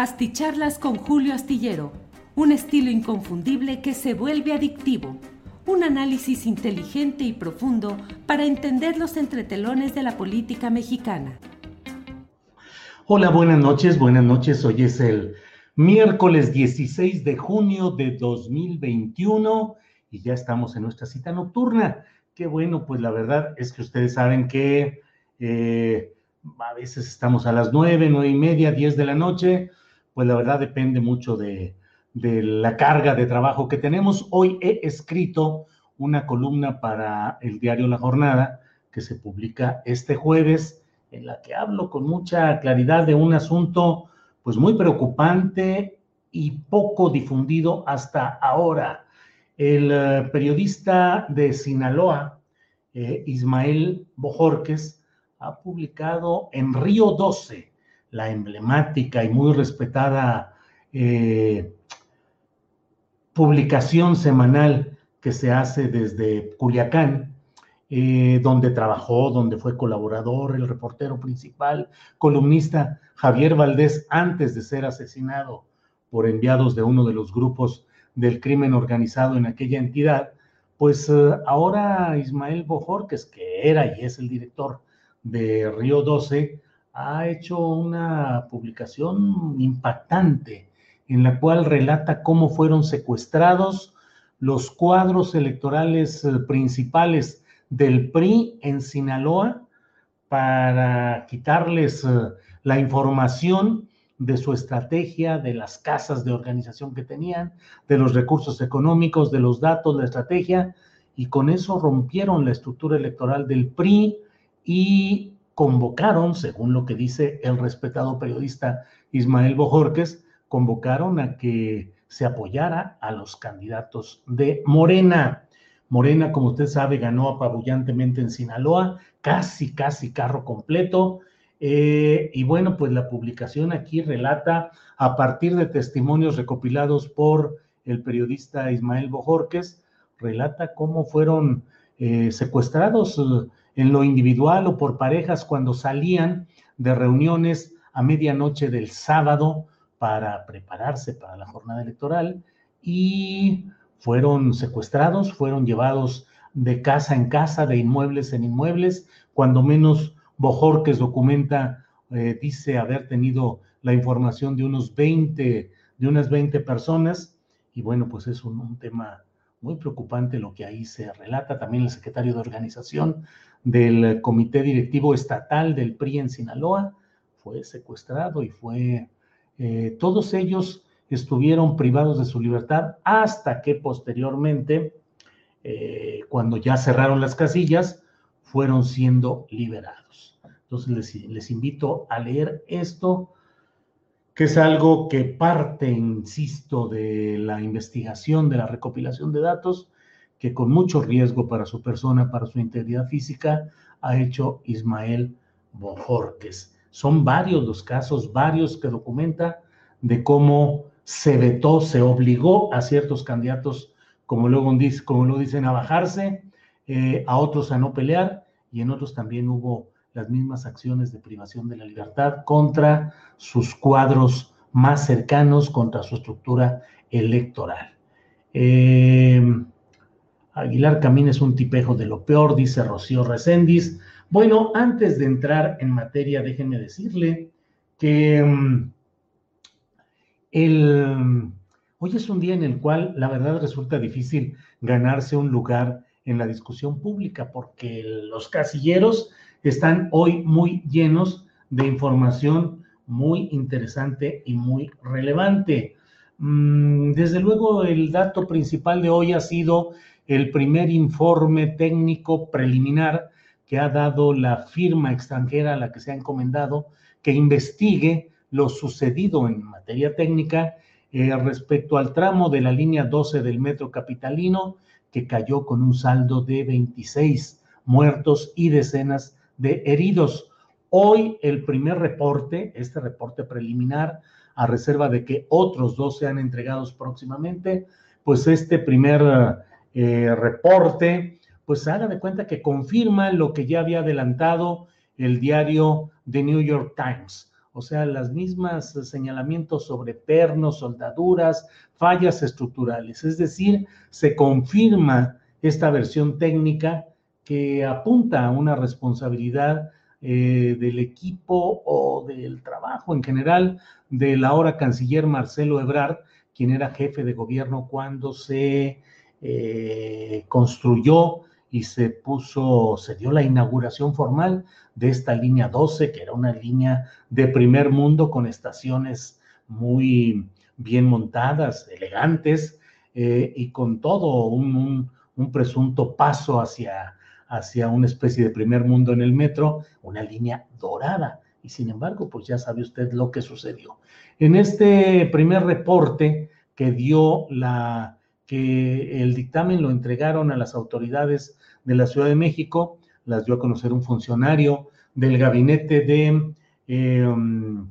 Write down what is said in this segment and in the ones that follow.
Asticharlas con Julio Astillero, un estilo inconfundible que se vuelve adictivo. Un análisis inteligente y profundo para entender los entretelones de la política mexicana. Hola, buenas noches, buenas noches. Hoy es el miércoles 16 de junio de 2021 y ya estamos en nuestra cita nocturna. Qué bueno, pues la verdad es que ustedes saben que eh, a veces estamos a las nueve, nueve y media, diez de la noche, pues la verdad depende mucho de, de la carga de trabajo que tenemos. Hoy he escrito una columna para el diario La Jornada que se publica este jueves, en la que hablo con mucha claridad de un asunto pues muy preocupante y poco difundido hasta ahora. El eh, periodista de Sinaloa, eh, Ismael Bojorques, ha publicado en Río 12, la emblemática y muy respetada eh, publicación semanal que se hace desde Culiacán, eh, donde trabajó, donde fue colaborador, el reportero principal, columnista Javier Valdés, antes de ser asesinado por enviados de uno de los grupos del crimen organizado en aquella entidad, pues eh, ahora Ismael Bojorques, que era y es el director de Río 12, ha hecho una publicación impactante en la cual relata cómo fueron secuestrados los cuadros electorales eh, principales del PRI en Sinaloa para quitarles eh, la información de su estrategia, de las casas de organización que tenían, de los recursos económicos, de los datos, la estrategia, y con eso rompieron la estructura electoral del PRI y convocaron, según lo que dice el respetado periodista Ismael Bojorques, convocaron a que se apoyara a los candidatos de Morena. Morena, como usted sabe, ganó apabullantemente en Sinaloa, casi, casi carro completo. Eh, y bueno, pues la publicación aquí relata, a partir de testimonios recopilados por el periodista Ismael Bojorques, relata cómo fueron eh, secuestrados en lo individual o por parejas cuando salían de reuniones a medianoche del sábado para prepararse para la jornada electoral y fueron secuestrados, fueron llevados de casa en casa, de inmuebles en inmuebles, cuando menos Bojorques documenta, eh, dice haber tenido la información de unos 20, de unas 20 personas, y bueno, pues es un, un tema muy preocupante lo que ahí se relata. También el secretario de organización del Comité Directivo Estatal del PRI en Sinaloa fue secuestrado y fue eh, todos ellos estuvieron privados de su libertad hasta que posteriormente, eh, cuando ya cerraron las casillas, fueron siendo liberados. Entonces les, les invito a leer esto, que es algo que parte, insisto, de la investigación, de la recopilación de datos, que con mucho riesgo para su persona, para su integridad física, ha hecho Ismael Bojorques. Son varios los casos, varios que documenta de cómo se vetó, se obligó a ciertos candidatos, como luego como lo dicen, a bajarse, eh, a otros a no pelear, y en otros también hubo las mismas acciones de privación de la libertad contra sus cuadros más cercanos, contra su estructura electoral. Eh, Aguilar Camín es un tipejo de lo peor, dice Rocío Recendis. Bueno, antes de entrar en materia, déjenme decirle que mm, el, hoy es un día en el cual la verdad resulta difícil ganarse un lugar en la discusión pública porque los casilleros están hoy muy llenos de información muy interesante y muy relevante. Mm, desde luego, el dato principal de hoy ha sido el primer informe técnico preliminar que ha dado la firma extranjera a la que se ha encomendado que investigue lo sucedido en materia técnica eh, respecto al tramo de la línea 12 del metro capitalino que cayó con un saldo de 26 muertos y decenas de heridos. Hoy el primer reporte, este reporte preliminar, a reserva de que otros dos sean entregados próximamente, pues este primer eh, reporte, pues haga de cuenta que confirma lo que ya había adelantado el diario The New York Times. O sea, las mismas señalamientos sobre pernos, soldaduras, fallas estructurales. Es decir, se confirma esta versión técnica que apunta a una responsabilidad eh, del equipo o del trabajo en general del ahora canciller Marcelo Ebrard, quien era jefe de gobierno cuando se eh, construyó y se puso, se dio la inauguración formal de esta línea 12, que era una línea de primer mundo con estaciones muy bien montadas, elegantes, eh, y con todo un, un presunto paso hacia hacia una especie de primer mundo en el metro, una línea dorada. Y sin embargo, pues ya sabe usted lo que sucedió. En este primer reporte que dio la, que el dictamen lo entregaron a las autoridades de la Ciudad de México, las dio a conocer un funcionario del gabinete de em,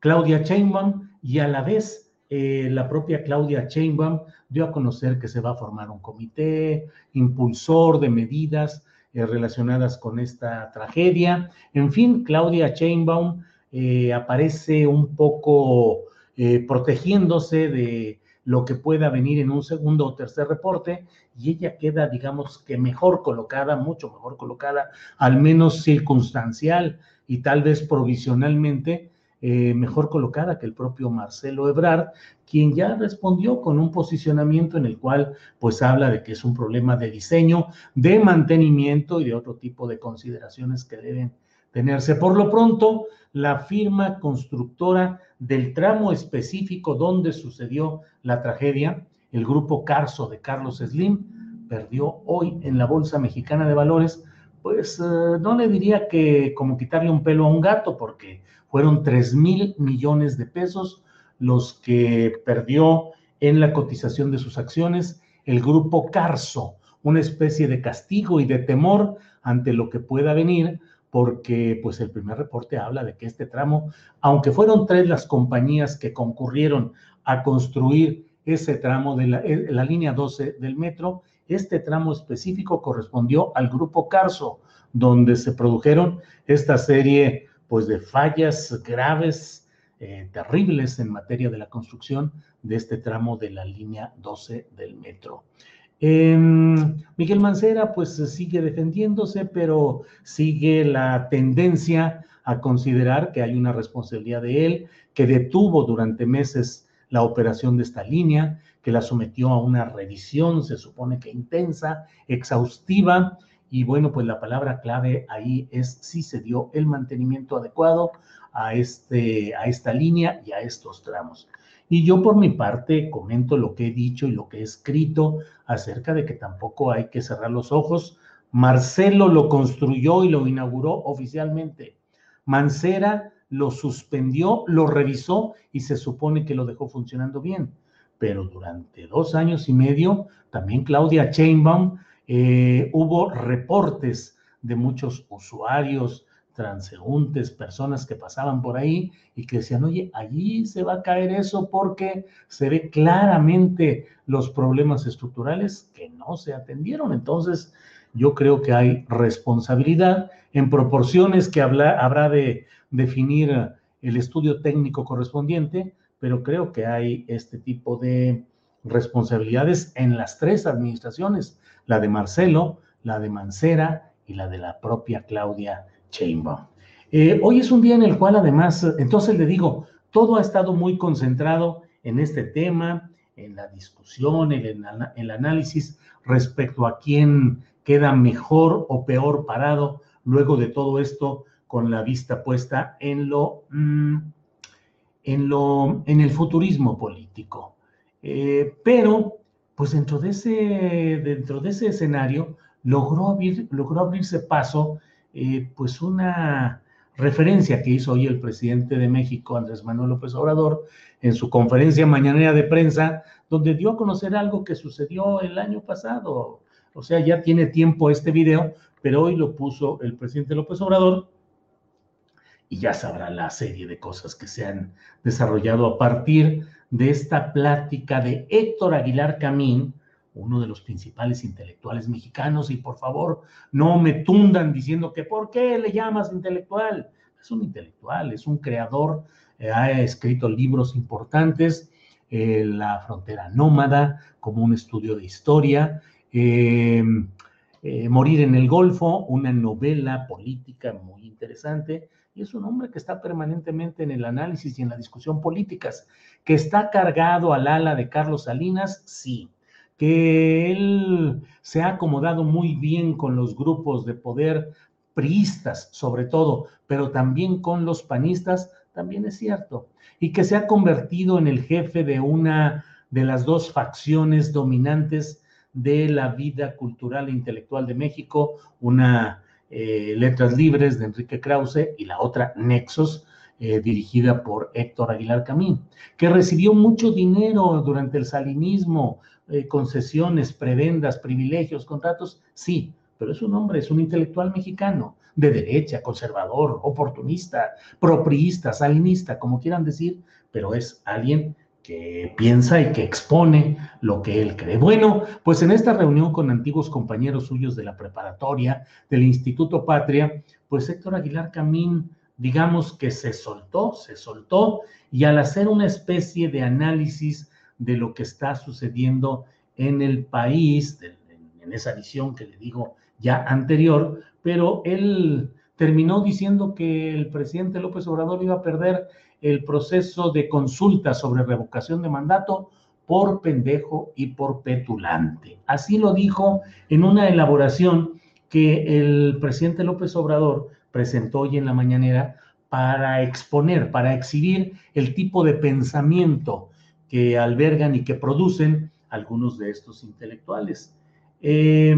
Claudia Chainbaum y a la vez eh, la propia Claudia Chainbaum dio a conocer que se va a formar un comité impulsor de medidas eh, relacionadas con esta tragedia. En fin, Claudia Chainbaum eh, aparece un poco protegiéndose de lo que pueda venir en un segundo o tercer reporte y ella queda, digamos que mejor colocada, mucho mejor colocada, al menos circunstancial y tal vez provisionalmente eh, mejor colocada que el propio Marcelo Ebrard, quien ya respondió con un posicionamiento en el cual pues habla de que es un problema de diseño, de mantenimiento y de otro tipo de consideraciones que deben tenerse. Por lo pronto, la firma constructora del tramo específico donde sucedió la tragedia, el grupo Carso de Carlos Slim, perdió hoy en la Bolsa Mexicana de Valores, pues eh, no le diría que como quitarle un pelo a un gato, porque fueron 3 mil millones de pesos los que perdió en la cotización de sus acciones el grupo Carso, una especie de castigo y de temor ante lo que pueda venir, porque pues el primer reporte habla de que este tramo, aunque fueron tres las compañías que concurrieron a construir ese tramo de la, eh, línea 12 del metro, este tramo específico correspondió al grupo Carso, donde se produjeron esta serie pues de fallas graves, eh, terribles en materia de la construcción de este tramo de la línea 12 del metro. Em, Miguel Mancera pues sigue defendiéndose, pero sigue la tendencia a considerar que hay una responsabilidad de él, que detuvo durante meses la operación de esta línea, que la sometió a una revisión, se supone que intensa, exhaustiva, y bueno, pues la palabra clave ahí es si se dio el mantenimiento adecuado a, este, a esta línea y a estos tramos. Y yo por mi parte comento lo que he dicho y lo que he escrito acerca de que tampoco hay que cerrar los ojos. Marcelo lo construyó y lo inauguró oficialmente. Mancera lo suspendió, lo revisó y se supone que lo dejó funcionando bien. Pero durante dos años y medio, también Claudia Chainbaum eh, hubo reportes de muchos usuarios, transeúntes, personas que pasaban por ahí y que decían, oye, allí se va a caer eso porque se ve claramente los problemas estructurales que no se atendieron. Entonces, yo creo que hay responsabilidad en proporciones que habrá de definir el estudio técnico correspondiente, pero creo que hay este tipo de responsabilidades en las tres administraciones, la de Marcelo, la de Mancera y la de la propia Claudia Sheinbaum. Eh, hoy es un día en el cual además, entonces le digo, todo ha estado muy concentrado en este tema, en la discusión, en el, el análisis respecto a quién queda mejor o peor parado luego de todo esto con la vista puesta en lo, mm, en lo, en el futurismo político. Eh, pero, pues dentro de ese, dentro de ese escenario, logró, abrir, logró abrirse paso, eh, pues una referencia que hizo hoy el presidente de México, Andrés Manuel López Obrador, en su conferencia mañanera de prensa, donde dio a conocer algo que sucedió el año pasado. O sea, ya tiene tiempo este video, pero hoy lo puso el presidente López Obrador y ya sabrá la serie de cosas que se han desarrollado a partir de esta plática de Héctor Aguilar Camín, uno de los principales intelectuales mexicanos, y por favor, no me tundan diciendo que ¿por qué le llamas intelectual? Es un intelectual, es un creador, eh, ha escrito libros importantes, eh, La frontera nómada, como un estudio de historia, eh, Morir en el Golfo, una novela política muy interesante, y es un hombre que está permanentemente en el análisis y en la discusión políticas, que está cargado al ala de Carlos Salinas, sí, que él se ha acomodado muy bien con los grupos de poder priistas, sobre todo, pero también con los panistas, también es cierto, y que se ha convertido en el jefe de una de las dos facciones dominantes de la vida cultural e intelectual de México, una eh, Letras Libres de Enrique Krause y la otra Nexos, eh, dirigida por Héctor Aguilar Camín, que recibió mucho dinero durante el salinismo, eh, concesiones, prebendas, privilegios, contratos, sí, pero es un hombre, es un intelectual mexicano, de derecha, conservador, oportunista, propriista, salinista, como quieran decir, pero es alguien que piensa y que expone lo que él cree. Bueno, pues en esta reunión con antiguos compañeros suyos de la preparatoria, del Instituto Patria, pues Héctor Aguilar Camín, digamos que se soltó, se soltó, y al hacer una especie de análisis de lo que está sucediendo en el país, en esa visión que le digo ya anterior, pero él terminó diciendo que el presidente López Obrador iba a perder el proceso de consulta sobre revocación de mandato por pendejo y por petulante. Así lo dijo en una elaboración que el presidente López Obrador presentó hoy en la mañanera para exponer, para exhibir el tipo de pensamiento que albergan y que producen algunos de estos intelectuales. Eh,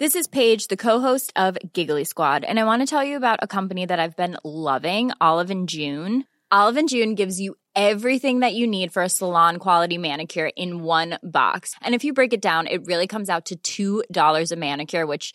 This is Paige, the co-host of Giggly Squad, and I want to tell you about a company that I've been loving, Olive and June. Olive and June gives you everything that you need for a salon quality manicure in one box. And if you break it down, it really comes out to $2 a manicure, which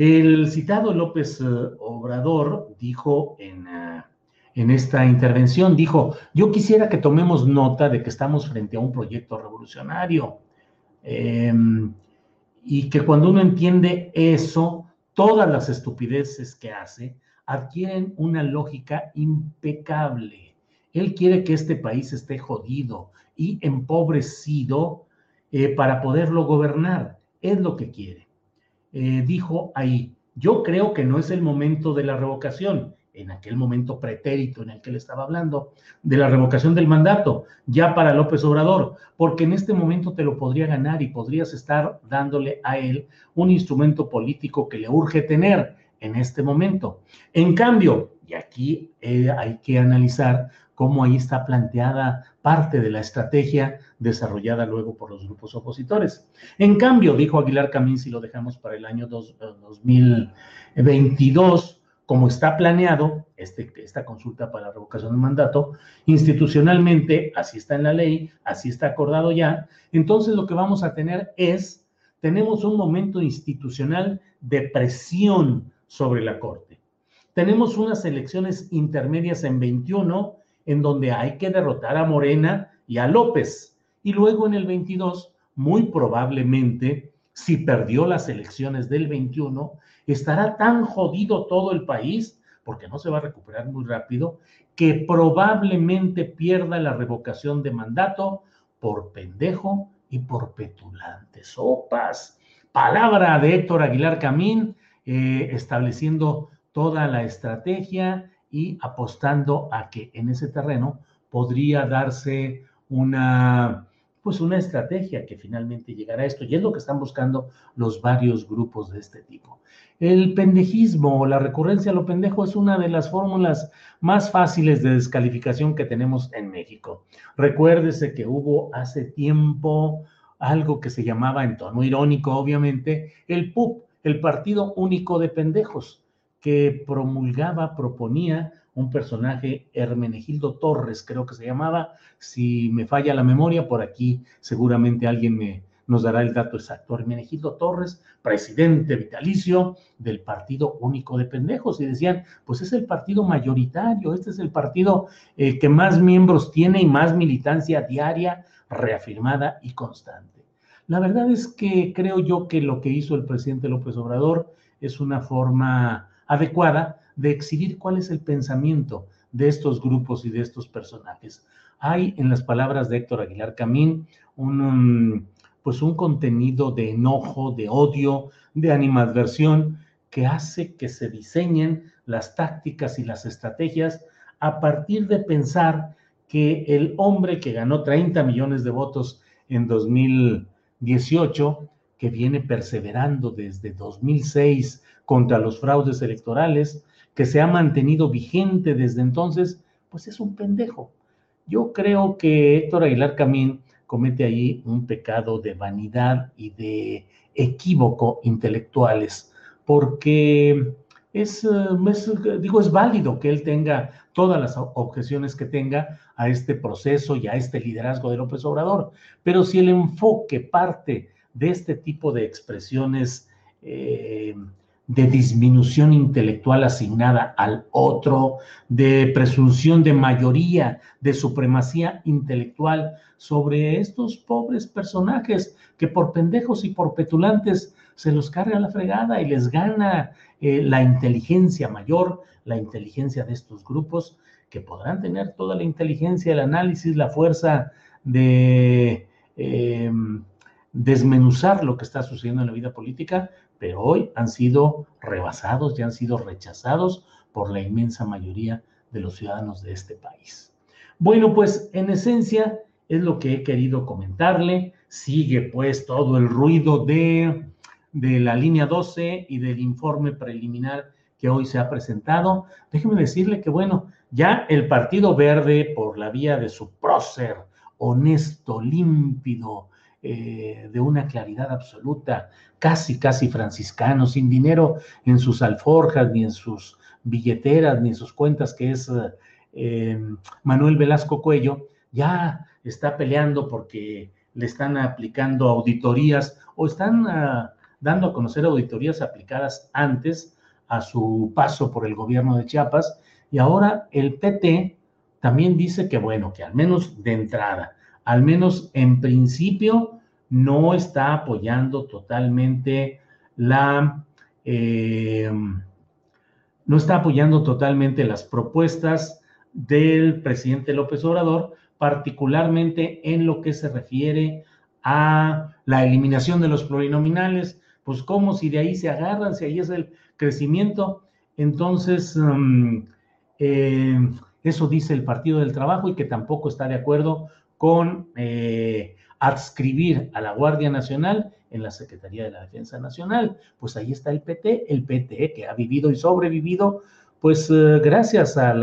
El citado López eh, Obrador dijo en, eh, en, esta intervención, dijo, yo quisiera que tomemos nota de que estamos frente a un proyecto revolucionario em, y que cuando uno entiende eso, todas las estupideces que hace adquieren una lógica impecable. Él quiere que este país esté jodido y empobrecido eh, para poderlo gobernar. Es lo que quiere. Eh, dijo ahí, yo creo que no es el momento de la revocación, en aquel momento pretérito en el que él estaba hablando, de la revocación del mandato, ya para López Obrador, porque en este momento te lo podría ganar y podrías estar dándole a él un instrumento político que le urge tener en este momento. En cambio, y aquí eh, hay que analizar cómo ahí está planteada parte de la estrategia desarrollada luego por los grupos opositores. En cambio, dijo Aguilar Camín, si lo dejamos para el año 2022, eh, como está planeado este, esta consulta para la revocación del mandato, institucionalmente, así está en la ley, así está acordado ya, entonces lo que vamos a tener es, tenemos un momento institucional de presión sobre la Corte. Tenemos unas elecciones intermedias en 21 en donde hay que derrotar a Morena y a López. Y luego en el 22, muy probablemente, si perdió las elecciones del 21, estará tan jodido todo el país, porque no se va a recuperar muy rápido, que probablemente pierda la revocación de mandato por pendejo y por petulante. Sopas. Palabra de Héctor Aguilar Camín, eh, estableciendo toda la estrategia y apostando a que en ese terreno podría darse una, pues una estrategia que finalmente llegará a esto, y es lo que están buscando los varios grupos de este tipo. El pendejismo o la recurrencia a lo pendejo es una de las fórmulas más fáciles de descalificación que tenemos en México. Recuérdese que hubo hace tiempo algo que se llamaba, en tono irónico obviamente, el PUP, el Partido Único de Pendejos que promulgaba, proponía un personaje, Hermenegildo Torres, creo que se llamaba, si me falla la memoria, por aquí seguramente alguien me, nos dará el dato exacto. Hermenegildo Torres, presidente vitalicio del Partido Único de Pendejos, y decían, pues es el partido mayoritario, este es el partido eh, que más miembros tiene y más militancia diaria, reafirmada y constante. La verdad es que creo yo que lo que hizo el presidente López Obrador es una forma adecuada de exhibir cuál es el pensamiento de estos grupos y de estos personajes. Hay en las palabras de Héctor Aguilar Camín un, pues un contenido de enojo, de odio, de animadversión que hace que se diseñen las tácticas y las estrategias a partir de pensar que el hombre que ganó 30 millones de votos en 2018, que viene perseverando desde 2006 contra los fraudes electorales, que se ha mantenido vigente desde entonces, pues es un pendejo. Yo creo que Héctor Aguilar Camín comete ahí un pecado de vanidad y de equívoco intelectuales, porque es, digo, es válido que él tenga todas las objeciones que tenga a este proceso y a este liderazgo de López Obrador, pero si el enfoque parte de este tipo de expresiones eh, de disminución intelectual asignada al otro, de presunción de mayoría, de supremacía intelectual sobre estos pobres personajes que por pendejos y por petulantes se los carga la fregada y les gana eh, la inteligencia mayor, la inteligencia de estos grupos, que podrán tener toda la inteligencia, el análisis, la fuerza de eh, desmenuzar lo que está sucediendo en la vida política, pero hoy han sido rebasados y han sido rechazados por la inmensa mayoría de los ciudadanos de este país. Bueno, pues en esencia es lo que he querido comentarle. Sigue pues todo el ruido de, de la línea 12 y del informe preliminar que hoy se ha presentado. Déjeme decirle que, bueno, ya el Partido Verde, por la vía de su prócer honesto, límpido, eh, de una claridad absoluta, casi, casi franciscano, sin dinero en sus alforjas, ni en sus billeteras, ni en sus cuentas, que es eh, Manuel Velasco Cuello, ya está peleando porque le están aplicando auditorías o están ah, dando a conocer auditorías aplicadas antes a su paso por el gobierno de Chiapas. Y ahora el PT también dice que, bueno, que al menos de entrada, al menos en principio, no está apoyando totalmente la... Eh, no está apoyando totalmente las propuestas del presidente López Obrador, particularmente en lo que se refiere a la eliminación de los plurinominales, pues como si de ahí se agarran, si ahí es el crecimiento. Entonces, um, eh, eso dice el Partido del Trabajo y que tampoco está de acuerdo con eh, adscribir a la Guardia Nacional en la Secretaría de la Defensa Nacional. Pues ahí está el PT, el PT que ha vivido y sobrevivido, pues eh, gracias a,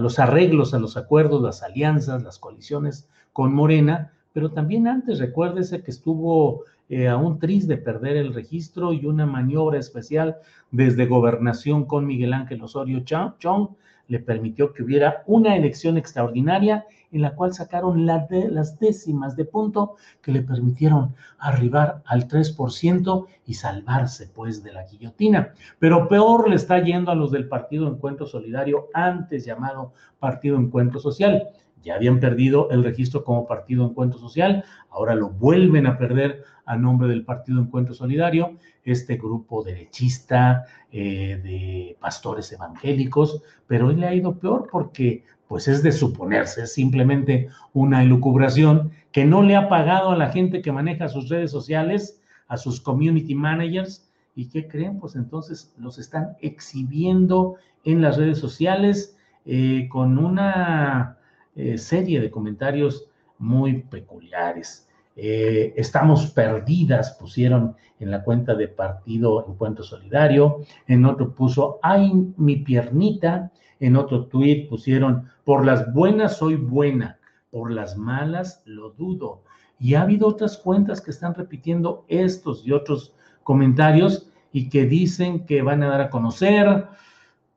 los arreglos, a los acuerdos, las alianzas, las coaliciones con Morena, pero también antes recuérdese que estuvo eh, a un de perder el registro y una maniobra especial desde gobernación con Miguel Ángel Osorio Chong le permitió que hubiera una elección extraordinaria en la cual sacaron las décimas de punto que le permitieron arribar al 3% y salvarse pues de la guillotina. Pero peor le está yendo a los del Partido Encuentro Solidario, antes llamado Partido Encuentro Social ya habían perdido el registro como Partido Encuentro Social, ahora lo vuelven a perder a nombre del Partido Encuentro Solidario, este grupo derechista eh, de pastores evangélicos, pero hoy le ha ido peor porque pues es de suponerse, es simplemente una elucubración que no le ha pagado a la gente que maneja sus redes sociales, a sus community managers, y ¿qué creen? Pues entonces los están exhibiendo en las redes sociales eh, con una eh, serie de comentarios muy peculiares. Eh, estamos perdidas, pusieron en la cuenta de Partido Encuentro Solidario, en otro puso, ay, mi piernita, en otro tuit pusieron, por las buenas soy buena, por las malas lo dudo. Y ha habido otras cuentas que están repitiendo estos y otros comentarios y que dicen que van a dar a conocer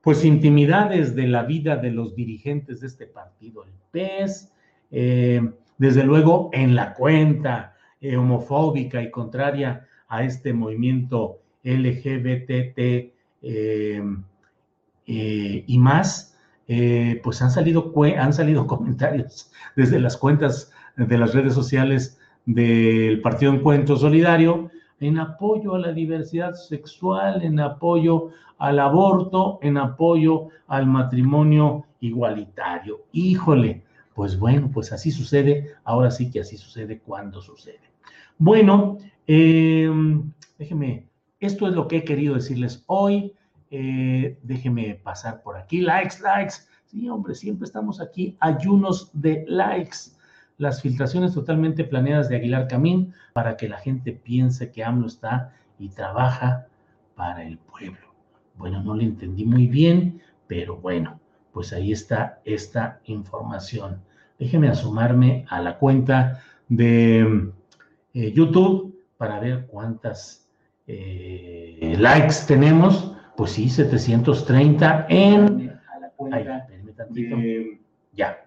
pues intimidades de la vida de los dirigentes de este partido, el PES, eh, desde luego en la cuenta eh, homofóbica y contraria a este movimiento LGBT eh, y más, pues han salido, han salido comentarios desde las cuentas de las redes sociales del Partido Encuentro Solidario en apoyo a la diversidad sexual, en apoyo al aborto, en apoyo al matrimonio igualitario. Híjole, pues bueno, pues así sucede, ahora sí que así sucede cuando sucede. Bueno, em, déjeme, esto es lo que he querido decirles hoy. Eh, déjeme pasar por aquí. Likes, likes. Sí, hombre, siempre estamos aquí. Ayunos de likes. Las filtraciones totalmente planeadas de Aguilar Camín para que la gente piense que AMLO está y trabaja para el pueblo. Bueno, no le entendí muy bien, pero bueno, pues ahí está esta información. Déjeme asomarme a la cuenta de eh, YouTube para ver cuántas eh, likes tenemos. Pues sí, 730 en... Ya.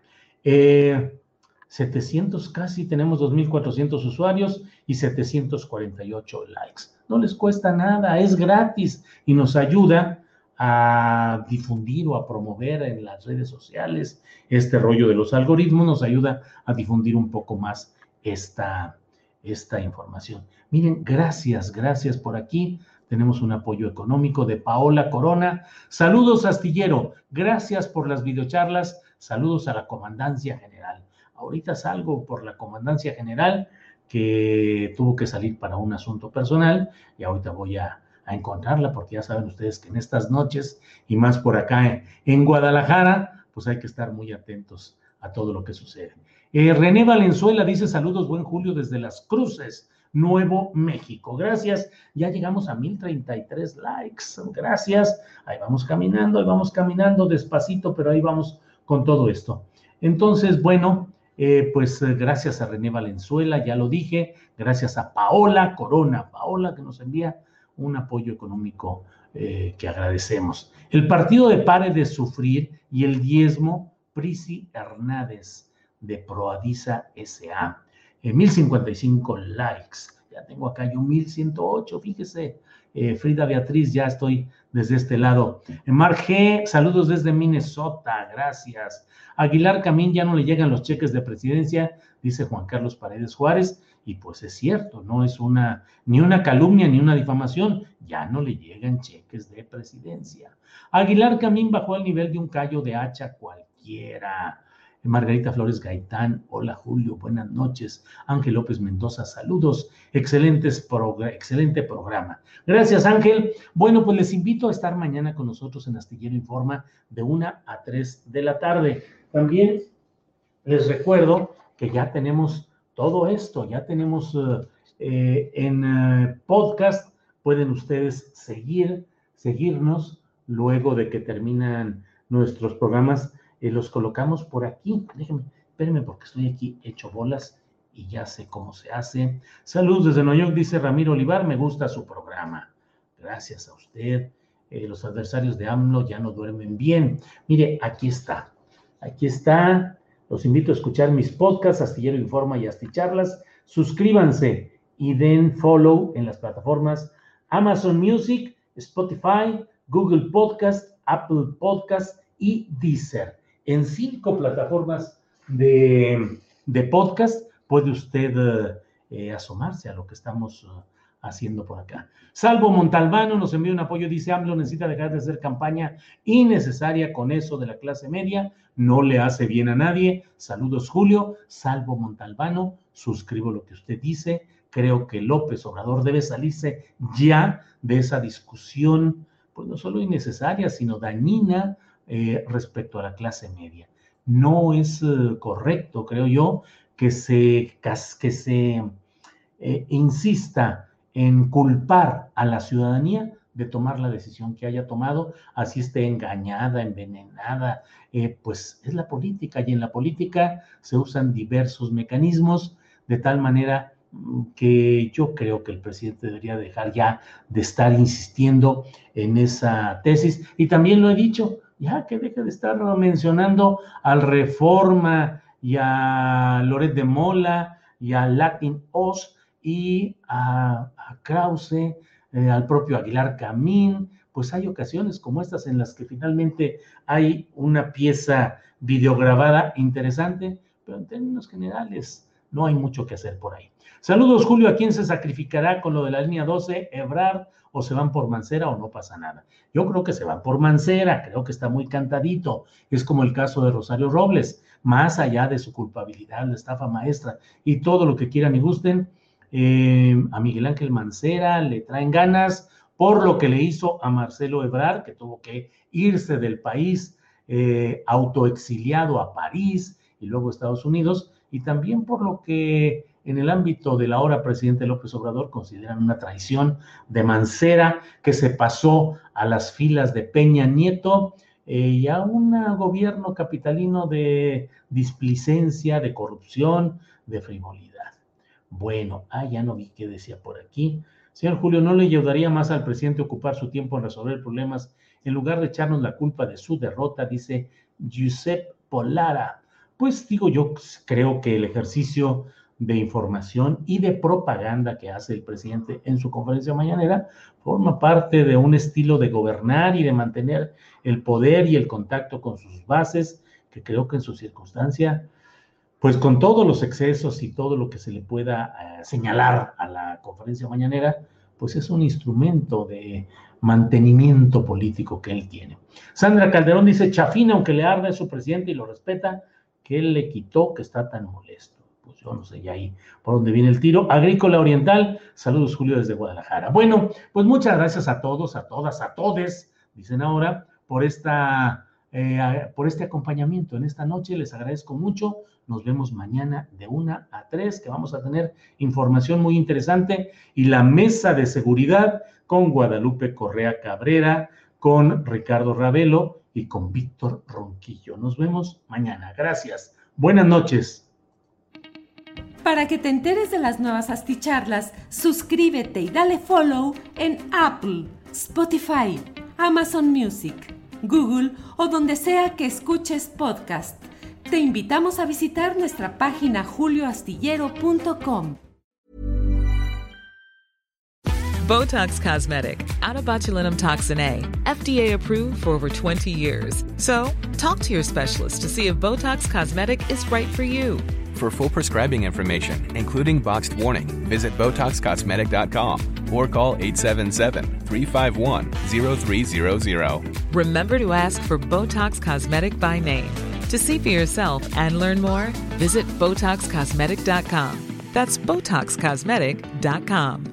700 eh, casi, tenemos 2.400 usuarios y 748 likes no les cuesta nada, es gratis y nos ayuda a difundir o a promover en las redes sociales este rollo de los algoritmos, nos ayuda a difundir un poco más esta, esta información. Miren, gracias, gracias por aquí. Tenemos un apoyo económico de Paola Corona. Saludos, Astillero. Gracias por las videocharlas. Saludos a la Comandancia General. Ahorita salgo por la Comandancia General que tuvo que salir para un asunto personal y ahorita voy a, encontrarla porque ya saben ustedes que en estas noches y más por acá en, Guadalajara, pues hay que estar muy atentos a todo lo que sucede. Eh, René Valenzuela dice saludos, buen Julio desde Las Cruces, Nuevo México. Gracias, ya llegamos a 1033 likes. Gracias, ahí vamos caminando, ahí vamos caminando despacito, pero ahí vamos con todo esto. Entonces, bueno, eh, pues eh, gracias a René Valenzuela, ya lo dije, gracias a Paola Corona, Paola que nos envía un apoyo económico eh, que agradecemos. El partido de Pare de Sufrir y el diezmo Prisi Hernández de Proadisa SA. 1055 likes. Ya tengo acá yo 1108, fíjese. Eh, Frida Beatriz, ya estoy desde este lado. Mar G, saludos desde Minnesota, gracias. Aguilar Camín, ya no le llegan los cheques de presidencia, dice Juan Carlos Paredes Juárez, y pues es cierto, no es una ni una calumnia ni una difamación, ya no le llegan cheques de presidencia. Aguilar Camín bajó al nivel de un callo de hacha cualquiera. Margarita Flores Gaitán, hola Julio, buenas noches. Ángel López Mendoza, saludos. Excelentes excelente programa. Gracias Ángel. Bueno, pues les invito a estar mañana con nosotros en Astillero Informa de 1 a 3 de la tarde. También les recuerdo que ya tenemos todo esto, ya tenemos eh, eh, en eh, podcast, pueden ustedes seguir, seguirnos luego de que terminan nuestros programas los colocamos por aquí. Déjenme, espérenme porque estoy aquí hecho bolas y ya sé cómo se hace. Saludos desde Nueva York, dice Ramiro Olivar, me gusta su programa. Gracias a usted. Eh, los adversarios de AMLO ya no duermen bien. Mire, aquí está. Aquí está. Los invito a escuchar mis podcasts, Astillero Informa y Asticharlas. Suscríbanse y den follow en las plataformas Amazon Music, Spotify, Google Podcast, Apple Podcast y Deezer en cinco plataformas de, podcast puede usted eh, asomarse a lo que estamos eh, haciendo por acá. Salvo Montalbano nos envía un apoyo, dice AMLO necesita dejar de hacer campaña innecesaria con eso de la clase media, no le hace bien a nadie. Saludos Julio, Salvo Montalbano, suscribo lo que usted dice, creo que López Obrador debe salirse ya de esa discusión, pues no solo innecesaria, sino dañina eh, respecto a la clase media. No es eh, correcto, creo yo, que se, que se eh, insista en culpar a la ciudadanía de tomar la decisión que haya tomado, así esté engañada, envenenada, pues es la política y en la política se usan diversos mecanismos de tal manera mm, que yo creo que el presidente debería dejar ya de estar insistiendo en esa tesis. Y también lo he dicho, ya que deje de estar mencionando al Reforma y a Loret de Mola y a Latin Oz y a, Krause, eh, al propio Aguilar Camín, pues hay ocasiones como estas en las que finalmente hay una pieza videograbada interesante, pero en términos generales no hay mucho que hacer por ahí. Saludos, Julio. ¿A quién se sacrificará con lo de la línea 12? Ebrard o se van por Mancera o no pasa nada. Yo creo que se van por Mancera, creo que está muy cantadito. Es como el caso de Rosario Robles, más allá de su culpabilidad, la estafa maestra y todo lo que quieran y gusten. Eh, a Miguel Ángel Mancera le traen ganas por lo que le hizo a Marcelo Ebrard, que tuvo que irse del país eh, autoexiliado a París y luego a Estados Unidos, y también por lo que en el ámbito de la ahora presidente López Obrador consideran una traición de Mancera que se pasó a las filas de Peña Nieto eh, y a un gobierno capitalino de displicencia, de corrupción, de frivolidad. Bueno, ah, ya no vi qué decía por aquí. Señor Julio, ¿no le ayudaría más al presidente ocupar su tiempo en resolver problemas en lugar de echarnos la culpa de su derrota? Dice Giuseppe Polara. Pues digo, yo creo que el ejercicio de información y de propaganda que hace el presidente en su conferencia mañanera forma parte de un estilo de gobernar y de mantener el poder y el contacto con sus bases, que creo que en su circunstancia, pues con todos los excesos y todo lo que se le pueda eh, señalar a la conferencia mañanera, pues es un instrumento de mantenimiento político que él tiene. Sandra Calderón dice, Chafina, aunque le arde su presidente y lo respeta, que él le quitó que está tan molesto pues yo no sé ya ahí por dónde viene el tiro. Agrícola Oriental, saludos Julio desde Guadalajara. Bueno, pues muchas gracias a todos, a todas, a todes, dicen ahora, por esta, eh, por este acompañamiento en esta noche. Les agradezco mucho. Nos vemos mañana de una a tres, que vamos a tener información muy interesante y la mesa de seguridad con Guadalupe Correa Cabrera, con Ricardo Ravelo y con Víctor Ronquillo. Nos vemos mañana. Gracias. Buenas noches. Para que te enteres de las nuevas asticharlas, suscríbete y dale follow en Apple, Spotify, Amazon Music, Google o donde sea que escuches podcast. Te invitamos a visitar nuestra página julioastillero.com. Botox Cosmetic, out of botulinum toxin A, FDA approved for over 20 years. So, talk to your specialist to see if Botox Cosmetic is right for you. For full prescribing information, including boxed warning, visit BotoxCosmetic.com or call 877-351-0300. Remember to ask for Botox Cosmetic by name. To see for yourself and learn more, visit BotoxCosmetic.com. That's BotoxCosmetic.com.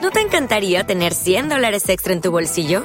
¿No te encantaría tener 100 dólares extra en tu bolsillo?